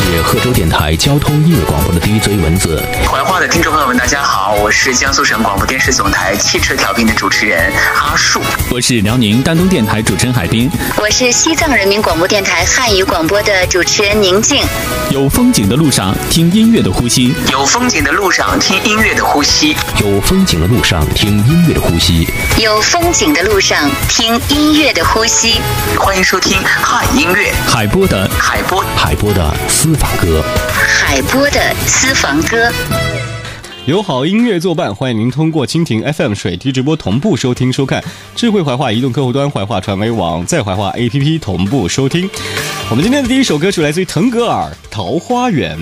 是贺州电台交通音乐广播的 DJ 文字。怀化的听众朋友们，大家好，我是江苏省广播电视总台汽车调频的主持人阿树。我是辽宁丹东电台主持人海滨。我是西藏人民广播电台汉语广播的主持人宁静。有风景的路上，听音乐的呼吸；有风景的路上，听音乐的呼吸；有风景的路上，听音乐的呼吸；有风景的路上，听音乐的呼吸。欢迎收听汉音乐海波的海波海波的私房歌，海波的私房歌。有好音乐作伴，欢迎您通过蜻蜓 FM 水滴直播同步收听收看，智慧怀化移动客户端、怀化传媒网在怀化 APP 同步收听。我们今天的第一首歌曲来自于腾格尔《桃花源》。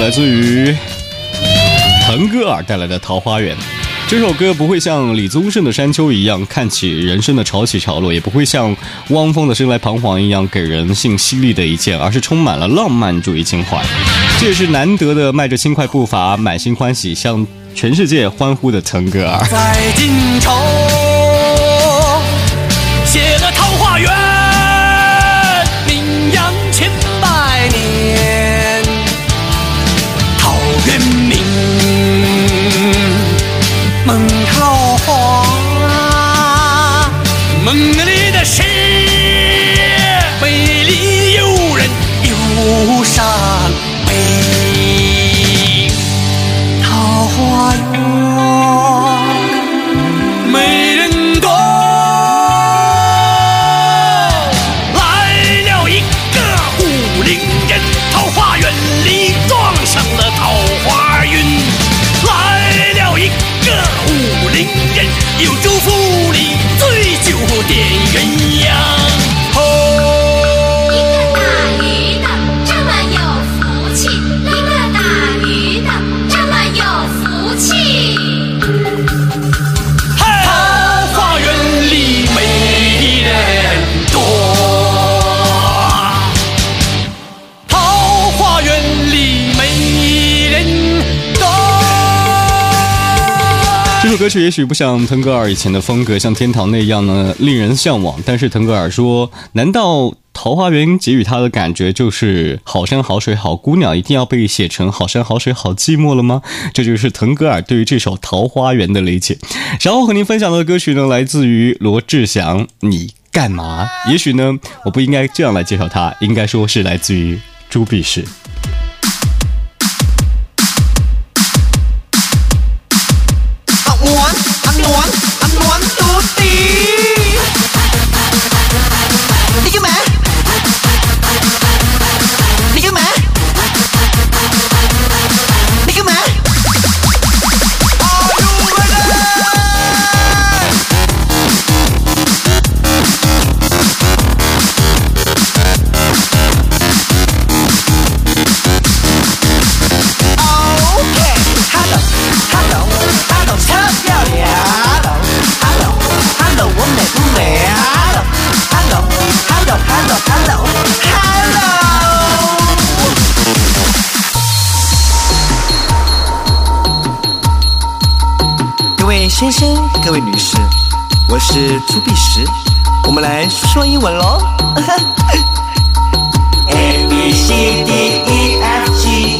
来自于腾格尔带来的《桃花源》这首歌，不会像李宗盛的《山丘》一样看起人生的潮起潮落，也不会像汪峰的《生来彷徨》一样给人性犀利的一剑，而是充满了浪漫主义情怀。这也是难得的迈着轻快步伐、满心欢喜向全世界欢呼的腾格尔。在梦桃花，梦那里的事，美丽诱人又曲也许不像腾格尔以前的风格，像天堂那样呢令人向往。但是腾格尔说：“难道桃花源给予他的感觉就是好山好水好姑娘，一定要被写成好山好水好寂寞了吗？” 这就是腾格尔对于这首《桃花源》的理解。然后和您分享的歌曲呢，来自于罗志祥，《你干嘛》。也许呢，我不应该这样来介绍他，应该说是来自于朱碧石。女士，我是朱碧石，我们来说英文喽。A B C D E F G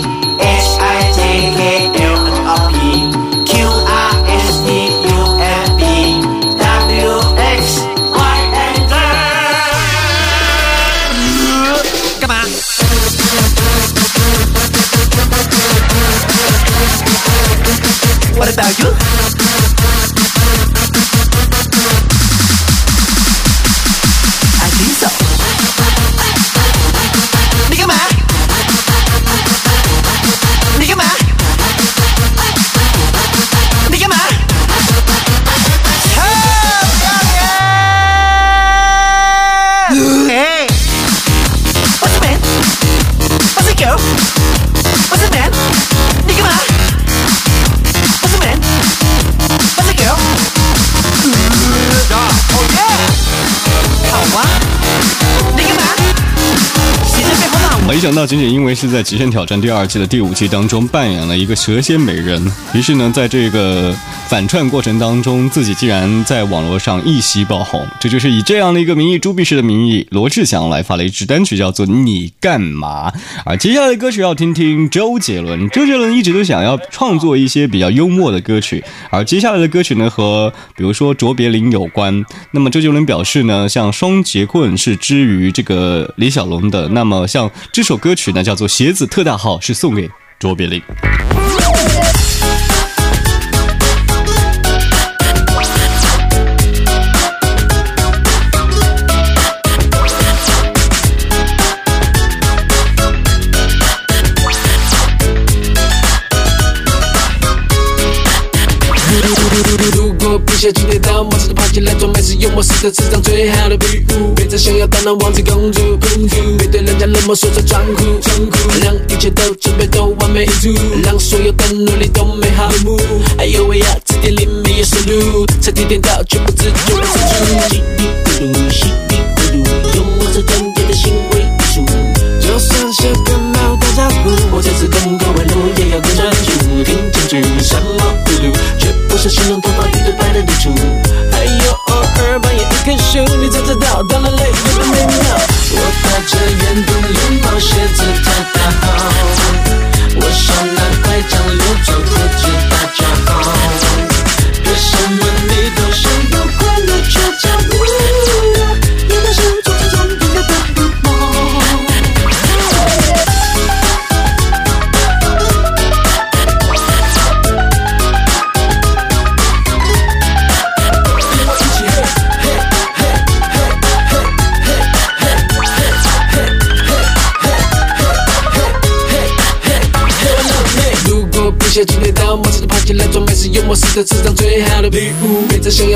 想到，仅仅因为是在《极限挑战》第二季的第五季当中扮演了一个蛇蝎美人，于是呢，在这个反串过程当中，自己竟然在网络上一夕爆红。这就是以这样的一个名义，朱碧石的名义，罗志祥来发了一支单曲，叫做《你干嘛》。而接下来的歌曲要听听周杰伦。周杰伦一直都想要创作一些比较幽默的歌曲，而接下来的歌曲呢，和比如说卓别林有关。那么周杰伦表示呢，像双节棍是之于这个李小龙的，那么像这首歌曲呢，叫做《鞋子特大号》，是送给卓别林。如果不小心跌倒，马上爬起来装没事幽默是这世上最好的礼物。别再想要当那王子公主，公主别对人家冷漠说着装酷，装酷让一切都准备都完美无误，让所有的努力都美好一幕。哎呦喂呀，字典里没有收录，才点点到却不知就会生出。稀里糊涂，稀里糊涂，幽默是专业的行为艺术。就算是跟猫打招呼，我这次等各位路也要更专注，听清楚出。还有偶尔扮演一棵树，你才知道，到了泪有多美妙。我戴着圆墩绿帽，鞋子太大号，我手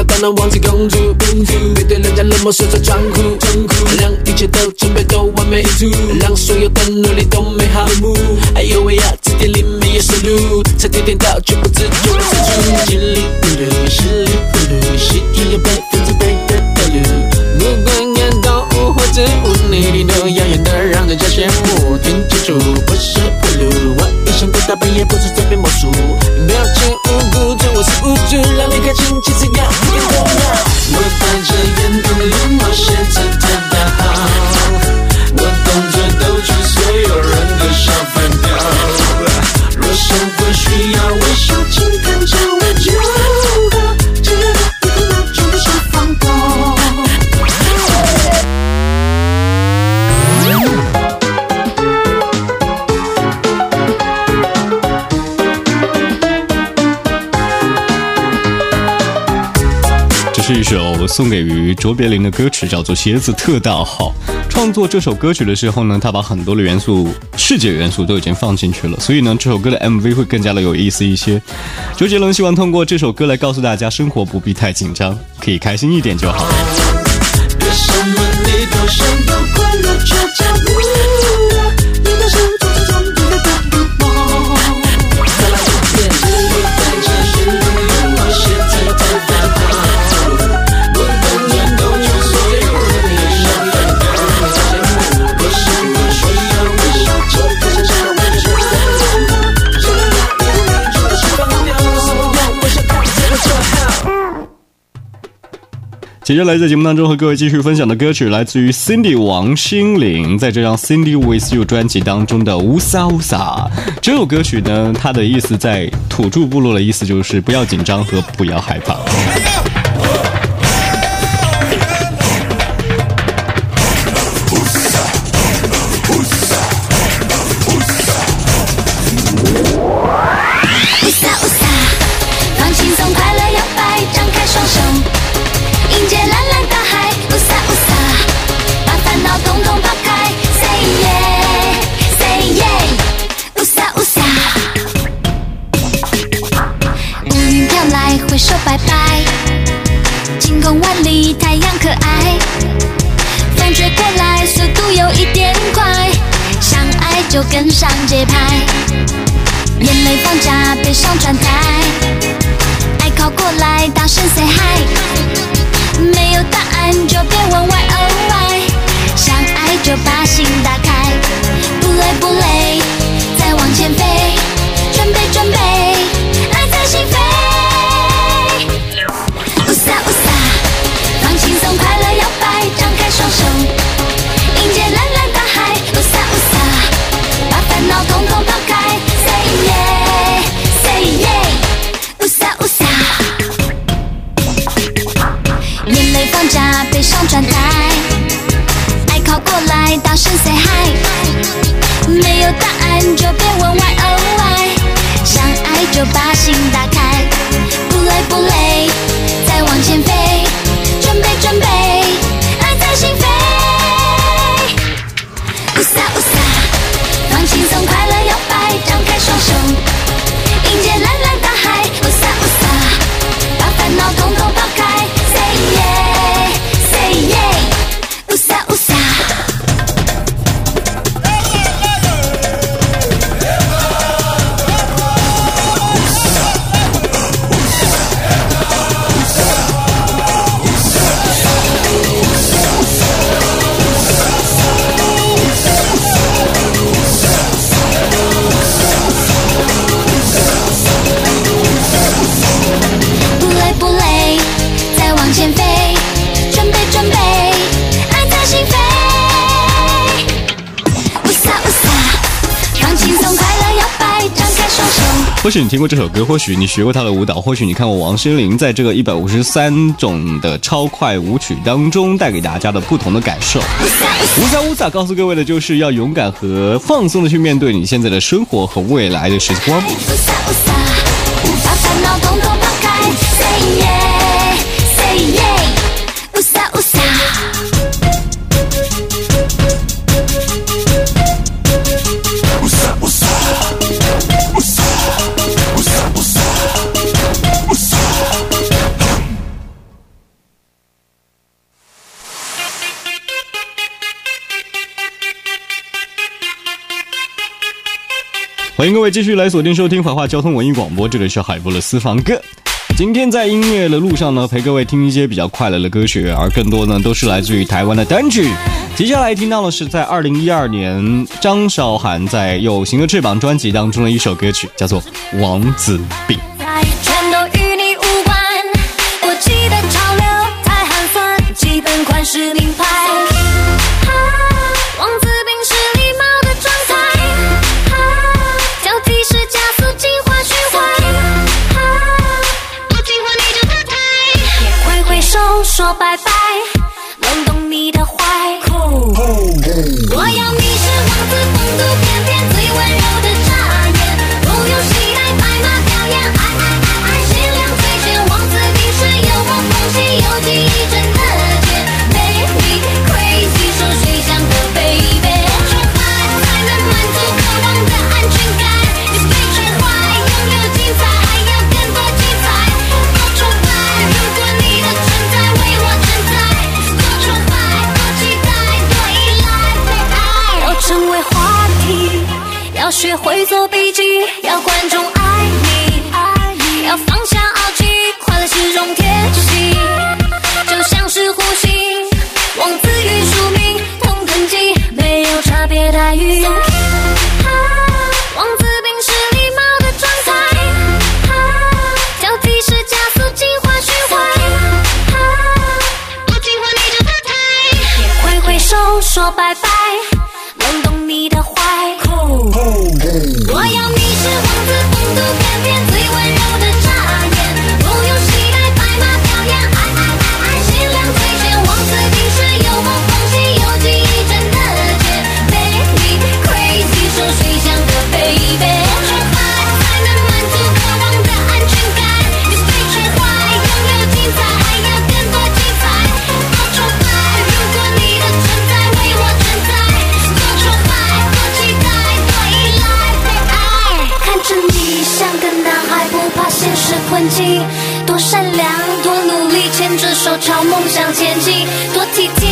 当那王子公主，公主别对人家冷漠说着装酷，装酷让一切都准备都完美无误，让所有的努力都美好一幕。哎呦喂呀，字典里没有收录，才点点到却不知就会生出。稀里糊涂，稀里糊涂，是一个百分之百的道路。不管看动物或植物，你你都耀眼的让人家羡慕。听清楚，不是葫芦，我一生的大半也不是在变魔术。表情无辜，这我是无助，让你开心，其实要一点重要。我戴着圆墩绿帽，鞋子特大号，我动作都出所有人的小饭票。若生活需要送给于卓别林的歌曲，叫做《鞋子特大号》。创作这首歌曲的时候呢，他把很多的元素、视觉元素都已经放进去了，所以呢，这首歌的 MV 会更加的有意思一些。周杰伦希望通过这首歌来告诉大家，生活不必太紧张，可以开心一点就好。为什么你都想要快乐接下来在节目当中和各位继续分享的歌曲来自于 Cindy 王心凌，在这张 Cindy with You 专辑当中的《乌撒乌撒》这首歌曲呢，它的意思在土著部落的意思就是不要紧张和不要害怕。太阳可爱。风吹过来，速度有一点快，想爱就跟上节拍。眼泪放假，悲伤转台，爱靠过来，大声 say hi。没有答案就别问 why oh why，想爱就把心打开，不累不累，再往前飞，准备准备，开或许你听过这首歌，或许你学过他的舞蹈，或许你看过王心凌在这个一百五十三种的超快舞曲当中带给大家的不同的感受。乌撒乌撒告诉各位的就是要勇敢和放松的去面对你现在的生活和未来的时光。欢迎各位继续来锁定收听怀化交通文艺广播，这里是海波的私房歌。今天在音乐的路上呢，陪各位听一些比较快乐的歌曲，而更多呢都是来自于台湾的单曲。接下来听到的是在二零一二年张韶涵在《有形的翅膀》专辑当中的一首歌曲，叫做《王子病》。拜拜，善良，多努力，牵着手朝梦想前进，多体贴，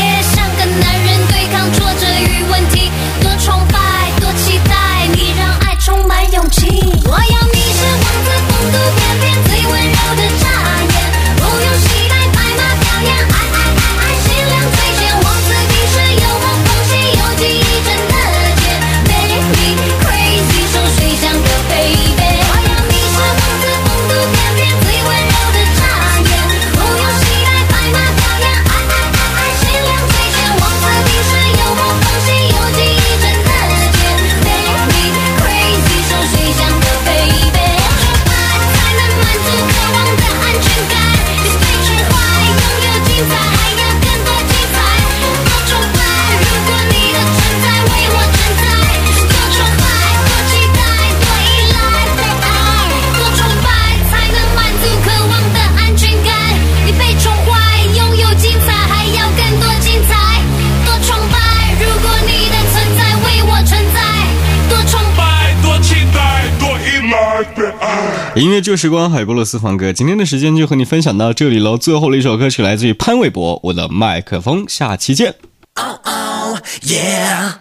音乐旧时光，海波罗私房歌。今天的时间就和你分享到这里喽。最后的一首歌曲来自于潘玮柏，《我的麦克风》，下期见。Yeah.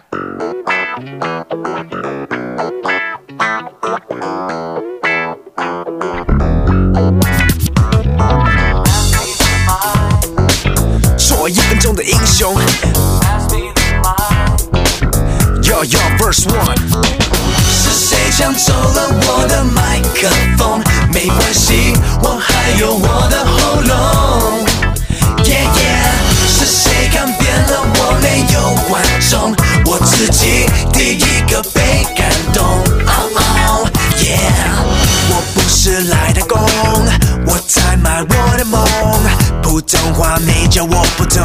Yo, 一分钟的英雄。Yo yo verse one。是谁抢走了我的麦克风？没关系，我还有我的喉咙。Yeah 是谁看扁了我没有观众？我自己第一个被感动。Oh oh yeah，我不是来打工，我在卖我的梦。普通话你教我不懂。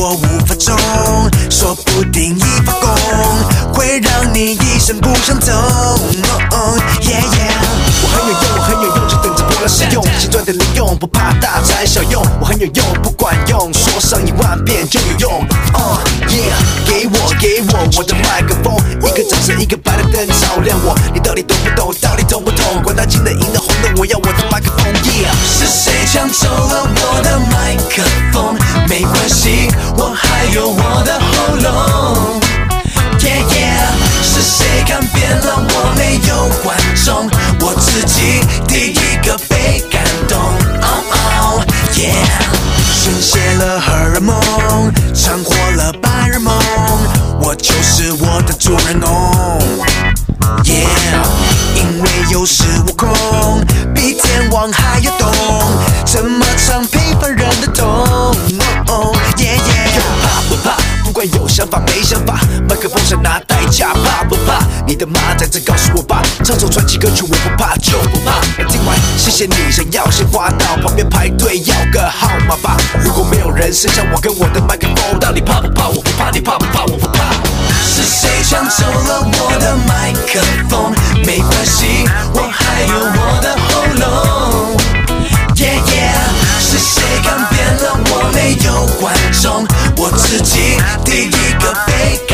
我五分钟，说不定一发功会让你一生不想走。Oh, yeah yeah，我很有用，我很有用，就等着不让使用，现赚点零用，不怕大材小用。我很有用，不管用，说上一万遍就有用。Oh yeah，给我给我我的麦克风，一个掌声，一个白的灯照亮我。你到底懂不懂？到底懂不懂？管他金的银的红的，我要我的麦克风。Yeah，是谁抢走了我的麦克风？就是我的主人公。Yeah，因为有恃无恐，比天王还要懂，怎么唱平凡人的痛。Oh, yeah yeah，怕不怕？不管有想法没想法，麦克风想拿代价，怕不怕？你的妈在这告诉我吧，唱首传奇歌曲我不怕就不怕。听完谢谢你，想要先花到旁边排队要个号码吧。如果没有人剩下我跟我的麦克风，到底怕不怕？我不怕，你怕不怕？我不怕。是谁抢走了我的麦克风？没关系，我还有我的喉咙。是谁改变了我没有观众？我自己第一个被。